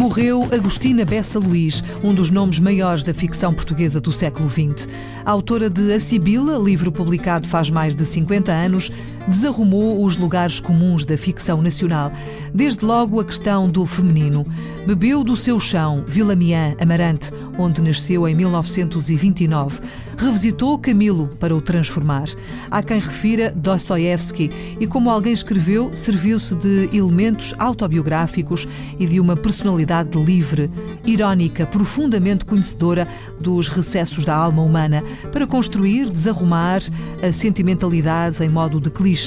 Morreu Agostina Bessa Luís, um dos nomes maiores da ficção portuguesa do século XX. Autora de A Sibila, livro publicado faz mais de 50 anos, desarrumou os lugares comuns da ficção nacional. Desde logo a questão do feminino. Bebeu do seu chão, Vila Amarante, onde nasceu em 1929. Revisitou Camilo para o transformar. Há quem refira Dostoiévski e, como alguém escreveu, serviu-se de elementos autobiográficos e de uma personalidade livre, irónica, profundamente conhecedora dos recessos da alma humana, para construir, desarrumar a sentimentalidade em modo de clichê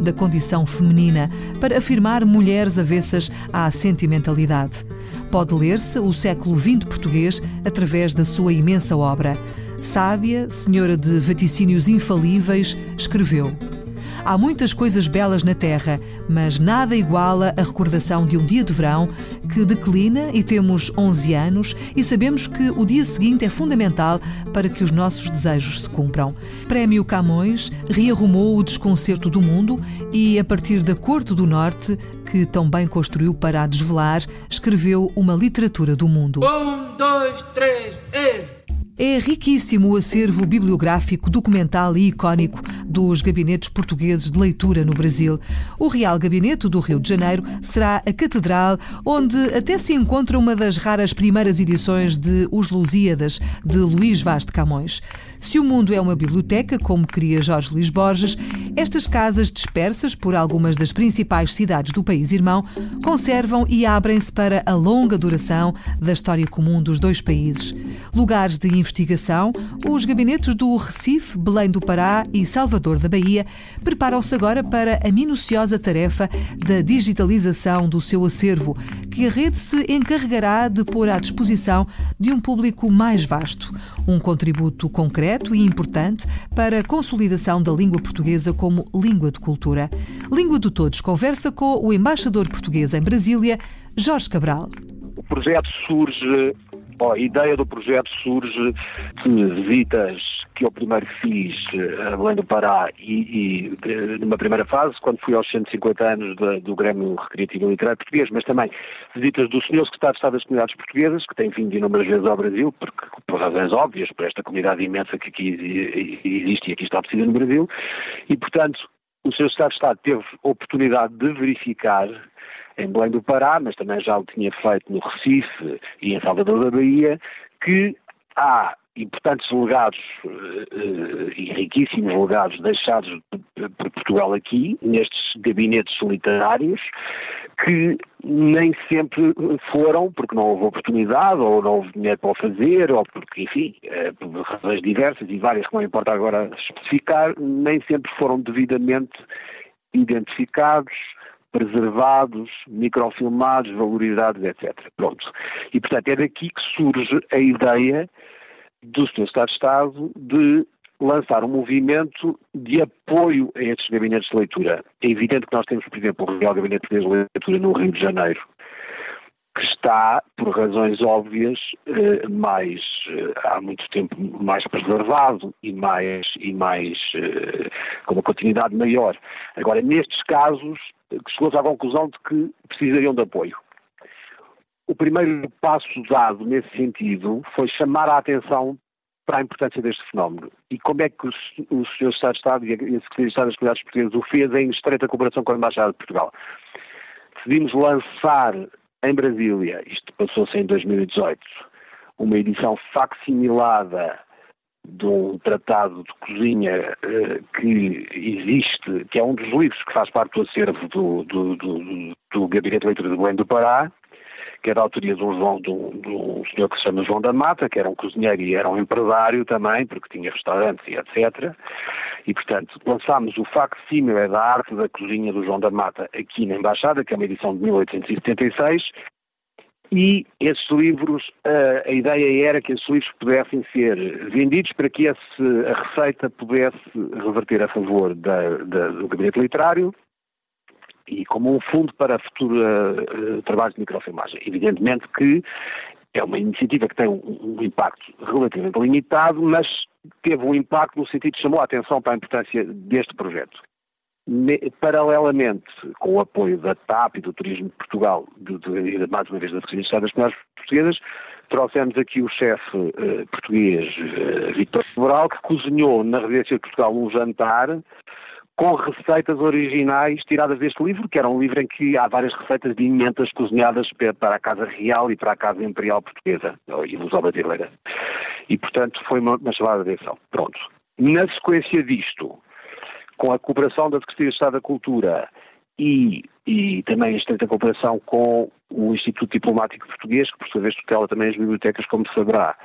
da condição feminina, para afirmar mulheres avessas à sentimentalidade. Pode ler-se o século XX português através da sua imensa obra. Sábia, senhora de vaticínios infalíveis, escreveu. Há muitas coisas belas na Terra, mas nada iguala a recordação de um dia de verão que declina e temos 11 anos e sabemos que o dia seguinte é fundamental para que os nossos desejos se cumpram. Prémio Camões rearrumou o desconcerto do mundo e, a partir da Corte do Norte, que tão bem construiu para a desvelar, escreveu uma literatura do mundo. Um, dois, três, e... É riquíssimo o acervo bibliográfico, documental e icónico dos gabinetes portugueses de leitura no Brasil. O Real Gabinete do Rio de Janeiro será a catedral onde até se encontra uma das raras primeiras edições de Os Lusíadas, de Luís Vaz de Camões. Se o mundo é uma biblioteca, como queria Jorge Luís Borges, estas casas dispersas por algumas das principais cidades do país irmão conservam e abrem-se para a longa duração da história comum dos dois países. Lugares de investigação, os gabinetes do Recife, Belém do Pará e Salvador da Bahia preparam-se agora para a minuciosa tarefa da digitalização do seu acervo, que a rede se encarregará de pôr à disposição de um público mais vasto. Um contributo concreto e importante para a consolidação da língua portuguesa como língua de cultura. Língua de Todos conversa com o embaixador português em Brasília, Jorge Cabral. O projeto surge Bom, a ideia do projeto surge de visitas que eu primeiro fiz a Belém do Pará e, e, numa primeira fase, quando fui aos 150 anos de, do Grêmio Recreativo Literário Português, mas também visitas do Senhor Secretário de Estado das Comunidades Portuguesas, que tem vindo inúmeras vezes ao Brasil, porque, por razões óbvias, por esta comunidade imensa que aqui existe e aqui está precisa no Brasil, e, portanto, o Sr. Secretário de Estado teve oportunidade de verificar em Belém do Pará, mas também já o tinha feito no Recife e em Salvador da Bahia, que há importantes legados uh, e riquíssimos legados deixados por Portugal aqui, nestes gabinetes literários, que nem sempre foram, porque não houve oportunidade, ou não houve dinheiro para o fazer, ou porque, enfim, uh, por razões diversas e várias que não importa agora especificar, nem sempre foram devidamente identificados, preservados, microfilmados, valorizados, etc. Pronto. E, portanto, é daqui que surge a ideia do Sr. Estado de Estado de lançar um movimento de apoio a estes gabinetes de leitura. É evidente que nós temos, por exemplo, o Real Gabinete de Leitura no Rio de Janeiro, que está, por razões óbvias, eh, mais eh, há muito tempo mais preservado e mais e mais eh, com uma continuidade maior. Agora, nestes casos, chegou-se à conclusão de que precisariam de apoio. O primeiro passo dado nesse sentido foi chamar a atenção para a importância deste fenómeno. E como é que o, o Sr. Estado de Estado e a Secretaria de Estado das Comunidades Portuguesas o fez em estreita cooperação com a Embaixada de Portugal? Decidimos lançar em Brasília, isto passou-se em 2018, uma edição facsimilada de um tratado de cozinha uh, que existe, que é um dos livros que faz parte do acervo do, do, do, do Gabinete de Leitura de Belém do Pará, que é da autoria de um, João, de, um, de um senhor que se chama João da Mata, que era um cozinheiro e era um empresário também, porque tinha restaurantes e etc. E, portanto, lançámos o facsímile da arte da cozinha do João da Mata aqui na Embaixada, que é uma edição de 1876, e esses livros, a, a ideia era que esses livros pudessem ser vendidos para que esse, a receita pudesse reverter a favor da, da, do gabinete literário e como um fundo para futuro uh, trabalho de microfilmagem. Evidentemente que é uma iniciativa que tem um, um, impacto relativamente limitado, mas teve um impacto no sentido de chamou a atenção para a importância deste projeto. Paralelamente, com o apoio da TAP e do Turismo de Portugal, de, de, mais uma vez da Secretaria de Estado das Comunidades Portuguesas, trouxemos aqui o chefe uh, português uh, Vítor Sobral, que cozinhou na Residência de Portugal um jantar com receitas originais tiradas deste livro, que era um livro em que há várias receitas de imentas cozinhadas para a Casa Real e para a Casa Imperial Portuguesa, e luso-brasileira. E, portanto, foi uma, uma chamada de atenção. Pronto. Na sequência disto, com a cooperação da Secretaria de Estado da Cultura e, e também a estreita cooperação com o Instituto Diplomático Português, que por sua vez tutela também as bibliotecas, como saberá,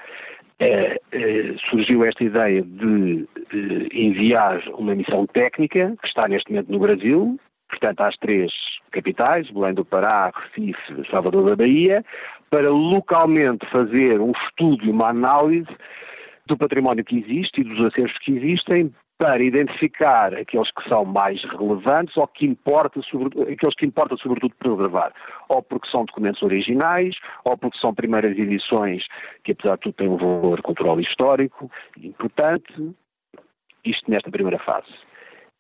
é, é, surgiu esta ideia de, de enviar uma missão técnica, que está neste momento no Brasil, portanto às três capitais, Belém do Pará, Recife, Salvador da Bahia, para localmente fazer um estudo e uma análise do património que existe e dos acervos que existem para identificar aqueles que são mais relevantes ou que importa, sobre, aqueles que importa sobretudo preservar, ou porque são documentos originais, ou porque são primeiras edições que apesar de tudo têm um valor cultural e histórico importante, isto nesta primeira fase.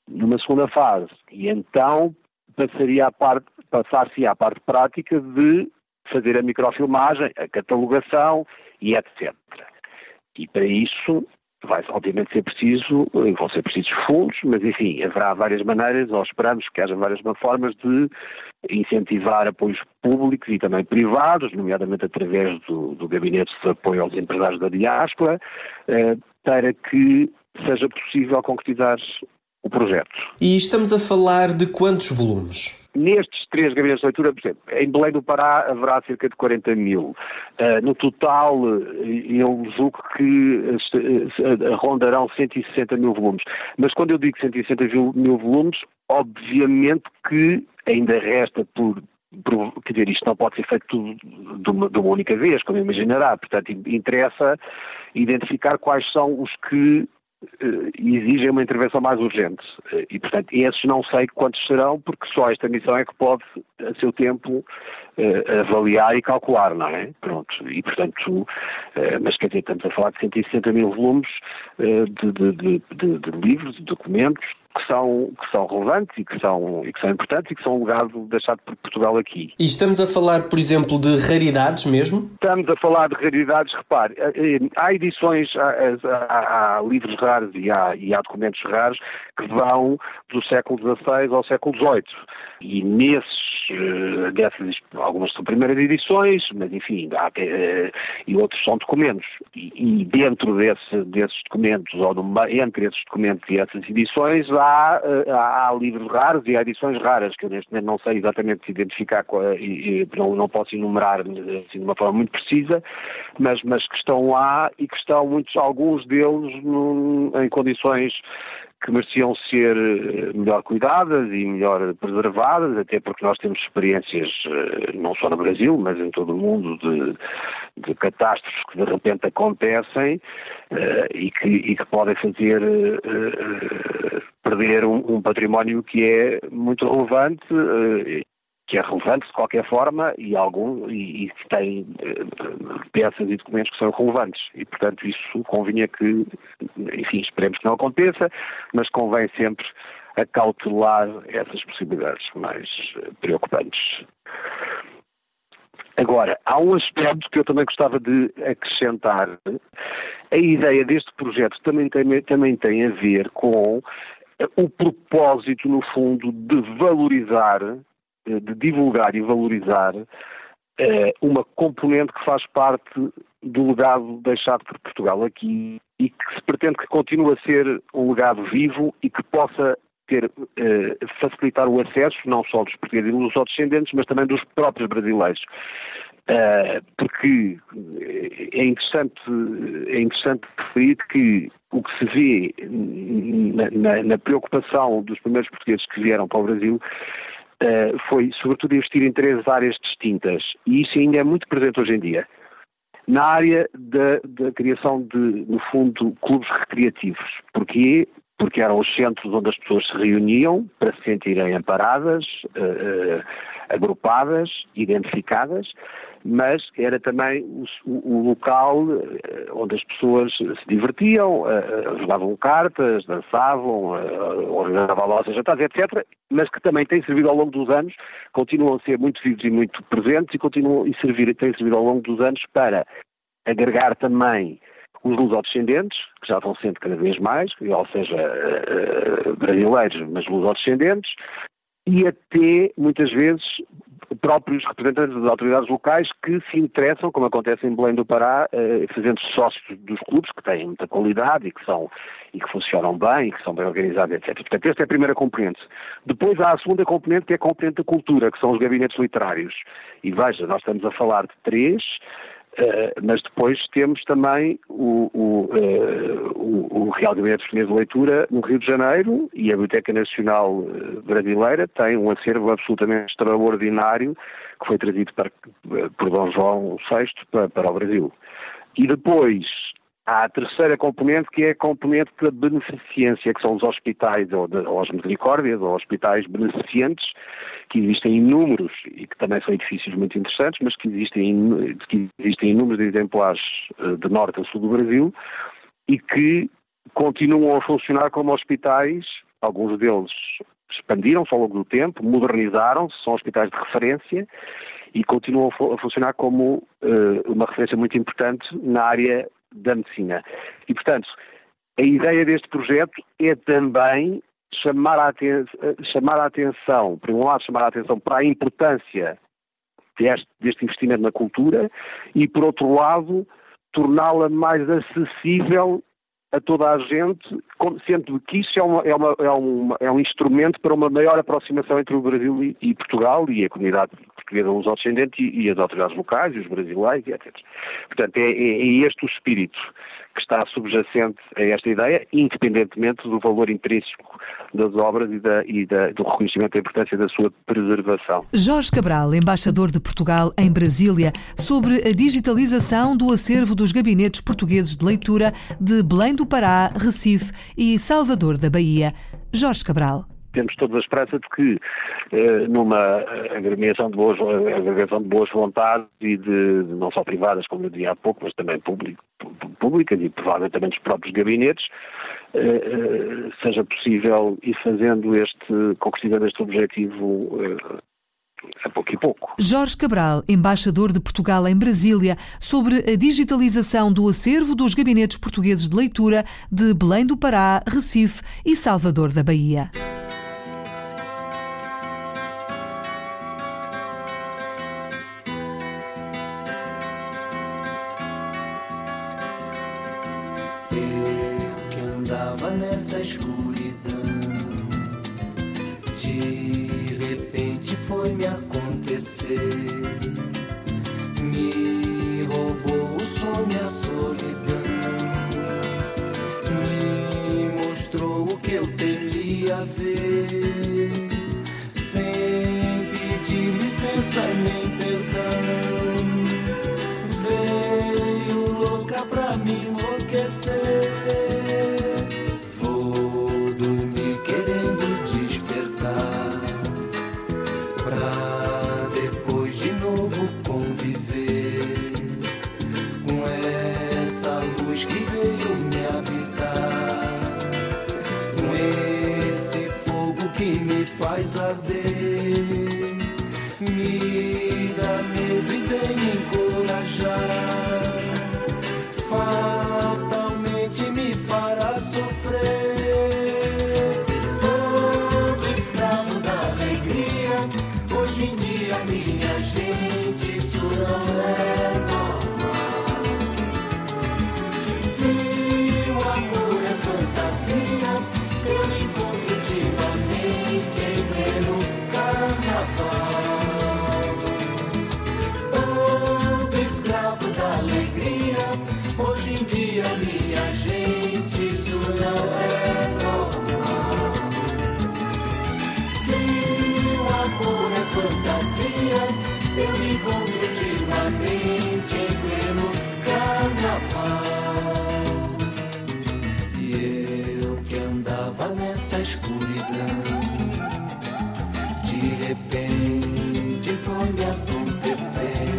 Numa segunda fase, e então passaria a parte, passar-se à parte prática de fazer a microfilmagem, a catalogação e etc. E para isso vai obviamente ser preciso, vão ser precisos fundos, mas enfim, haverá várias maneiras, ou esperamos que haja várias formas de incentivar apoios públicos e também privados, nomeadamente através do, do Gabinete de Apoio aos Empresários da Diáspora, eh, para que seja possível concretizar o projeto. E estamos a falar de quantos volumes? Nestes três gabinetes de leitura, por exemplo, em Belém do Pará haverá cerca de 40 mil. Uh, no total, eu julgo que uh, rondarão 160 mil volumes. Mas quando eu digo 160 mil volumes, obviamente que ainda resta por quer dizer, isto não pode ser feito tudo de uma, de uma, única vez, como imaginará. Portanto, interessa identificar quais são os que exigem uma intervenção mais urgente. Uh, e, portanto, esses não sei quantos serão, porque só esta missão é que pode, a seu tempo, uh, avaliar e calcular, não é? Pronto. E, portanto, mas quer dizer, estamos a falar de 160 mil volumes de, de, de, de livros, de documentos, que são, que são relevantes e que são, e que são importantes e que são um legado deixado por Portugal aqui. E estamos a falar, por exemplo, de raridades mesmo? Estamos a falar de raridades, repare, eh, eh, há edições, há, há, há livros raros e há, e há documentos raros que vão do século XVI ao século XVIII. E nesses, eh, algumas são primeiras edições, mas enfim, há, e outros são documentos. E, e dentro desse, desses documentos, ou entre esses documentos e essas edições, há há, eh, há, livros raros e há edições raras, que eu neste momento não sei exatamente identificar e, e não, não, posso enumerar assim, de uma forma muito precisa, mas, mas que estão lá e que estão muitos, alguns deles num, em condições que mereciam ser eh, melhor cuidadas e melhor preservadas, até porque nós temos experiências, eh, não só no Brasil, mas em todo o mundo, de, de catástrofes que de repente acontecem uh, e, que, e, que, podem fazer uh, perder um, um, património que é muito relevante uh, que é relevante de qualquer forma e algum e, que tem uh, peças e documentos que são relevantes e portanto isso convinha que enfim esperemos que não aconteça mas convém sempre acautelar essas possibilidades mais preocupantes Agora, há um aspecto que eu também gostava de acrescentar. A ideia deste projeto também tem, também tem a ver com o propósito, no fundo, de valorizar de divulgar e valorizar eh, uma componente que faz parte do legado deixado por Portugal aqui e que se pretende que continue a ser um legado vivo e que possa ter, eh, facilitar o acesso não só dos portugueses e dos outros descendentes, mas também dos próprios brasileiros. Uh, porque é interessante, é interessante referir que o que se vê na, na, na, preocupação dos primeiros portugueses que vieram para o Brasil uh, foi, sobretudo, investir em três áreas distintas. E isso ainda é muito presente hoje em dia. Na área da, da criação de, no fundo, clubes recreativos. Porquê? Porque eram os centros onde as pessoas se reuniam para se sentirem amparadas, uh, uh, agrupadas, identificadas, mas era também o, o, local eh, onde as pessoas se divertiam, uh, jogavam cartas, dançavam, uh, organizavam almoços, jantares, etc., mas que também têm servido ao longo dos anos, continuam a ser muito vivos e muito presentes e continuam a servir, têm servido ao longo dos anos para agregar também os lusodescendentes, que já vão sendo cada vez mais, ou seja, brasileiros, mas lusodescendentes, e até, muitas vezes, próprios representantes das autoridades locais que se interessam, como acontece em Belém do Pará, eh, fazendo sócios dos clubes, que têm muita qualidade e que, são, e que funcionam bem, e que são bem organizados, etc. Portanto, esta é a primeira componente. Depois há a segunda componente, que é a componente da cultura, que são os gabinetes literários. E veja, nós estamos a falar de três, Uh, mas depois temos também o, o, uh, o, o, Real Gabinete Português de Leitura no Rio de Janeiro e a Biblioteca Nacional eh, Brasileira tem um acervo absolutamente extraordinário que foi trazido para, por Dom João VI para, para o Brasil. E depois Há a terceira componente, que é a componente da beneficência, que são os hospitais, ou, de, ou as misericórdias, ou hospitais beneficentes, que existem inúmeros e que também são edifícios muito interessantes, mas que existem, que existem inúmeros exemplares eh, de norte a sul do Brasil e que continuam a funcionar como hospitais, alguns deles expandiram-se ao longo do tempo, modernizaram-se, são hospitais de referência e continuam a funcionar como uh, uma referência muito importante na área da medicina. E, portanto, a ideia deste projeto é também chamar a, chamar a atenção, por um lado, chamar a atenção para a importância deste, deste investimento na cultura e, por outro lado, torná-la mais acessível a toda a gente, sendo que isso é, uma, é, uma, é, uma, é, um instrumento para uma maior aproximação entre o Brasil e, e Portugal e a comunidade portuguesa os descendentes e, e, as autoridades locais e os brasileiros, etc. Portanto, é, é, é este o espírito que está subjacente a esta ideia, independentemente do valor intrínseco das obras e, da, e da, do reconhecimento da importância da sua preservação. Jorge Cabral, embaixador de Portugal em Brasília, sobre a digitalização do acervo dos gabinetes portugueses de leitura de Belém do Pará, Recife e Salvador da Bahia. Jorge Cabral temos toda a esperança de que, eh, numa agremiação de, boas, agregação de boas vontades e de, não só privadas, como eu dizia há pouco, mas também públicas e provavelmente também dos próprios gabinetes, eh, eh, seja possível ir fazendo este, concretizando este objetivo a pouco e pouco. Jorge Cabral, embaixador de Portugal em Brasília, sobre a digitalização do acervo dos gabinetes portugueses de leitura de Belém do Pará, Recife e Salvador da Bahia. Amor De repente foi acontecer.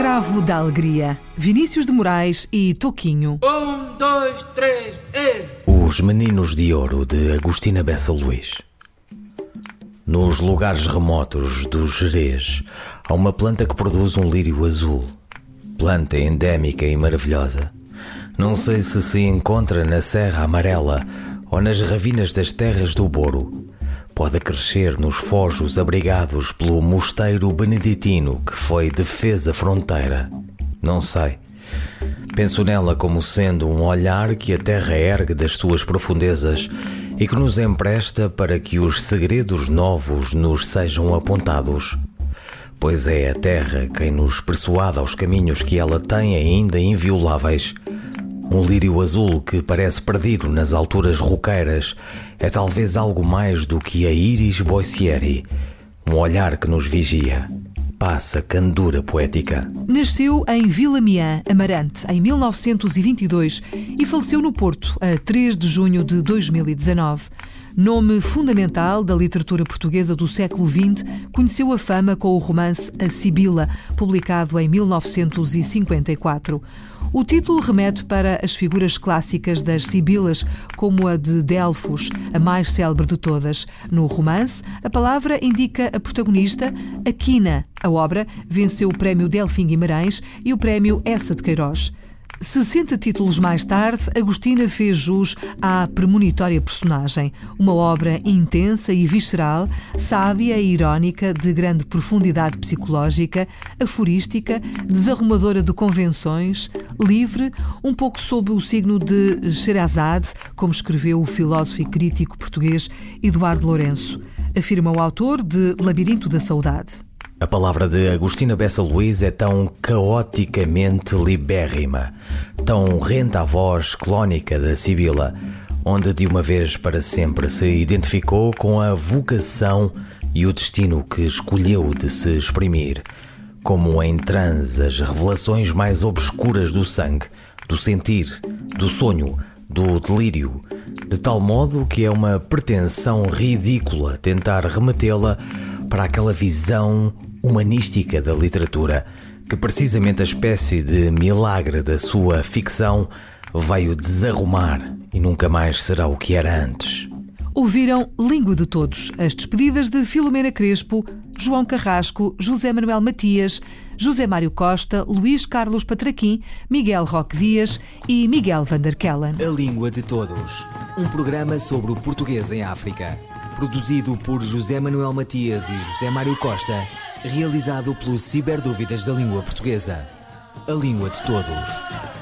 Escravo da Alegria, Vinícius de Moraes e Toquinho. Um, dois, três, e... Os Meninos de Ouro de Agostina Bessa Luís. Nos lugares remotos do Jerez, há uma planta que produz um lírio azul. Planta endémica e maravilhosa. Não sei se se encontra na Serra Amarela ou nas ravinas das terras do Boro. Pode crescer nos fojos abrigados pelo mosteiro beneditino que foi defesa fronteira. Não sei. Penso nela como sendo um olhar que a terra ergue das suas profundezas e que nos empresta para que os segredos novos nos sejam apontados. Pois é a terra quem nos persuada aos caminhos que ela tem ainda invioláveis. Um lírio azul que parece perdido nas alturas roqueiras é talvez algo mais do que a Iris Boissieri, um olhar que nos vigia. Passa candura poética. Nasceu em Vila Miã, Amarante, em 1922 e faleceu no Porto, a 3 de junho de 2019. Nome fundamental da literatura portuguesa do século XX, conheceu a fama com o romance A Sibila, publicado em 1954. O título remete para as figuras clássicas das Sibilas, como a de Delfos, a mais célebre de todas. No romance, a palavra indica a protagonista, Aquina. A obra venceu o Prémio Delfim Guimarães e o Prémio Essa de Queiroz. 60 títulos mais tarde, Agostina fez jus à premonitória personagem. Uma obra intensa e visceral, sábia e irónica, de grande profundidade psicológica, aforística, desarrumadora de convenções, livre, um pouco sob o signo de Sherazade, como escreveu o filósofo e crítico português Eduardo Lourenço. Afirma o autor de Labirinto da Saudade. A palavra de Agostina Bessa Luís é tão caoticamente libérrima, tão renta à voz clónica da Sibila, onde de uma vez para sempre se identificou com a vocação e o destino que escolheu de se exprimir, como em transe as revelações mais obscuras do sangue, do sentir, do sonho, do delírio, de tal modo que é uma pretensão ridícula tentar remetê-la para aquela visão humanística da literatura, que precisamente a espécie de milagre da sua ficção veio desarrumar e nunca mais será o que era antes. Ouviram Língua de Todos, as despedidas de Filomena Crespo, João Carrasco, José Manuel Matias, José Mário Costa, Luís Carlos Patraquim, Miguel Roque Dias e Miguel Vanderkellen. A Língua de Todos, um programa sobre o português em África, produzido por José Manuel Matias e José Mário Costa, realizado pelo Ciberdúvidas da Língua Portuguesa. A Língua de Todos.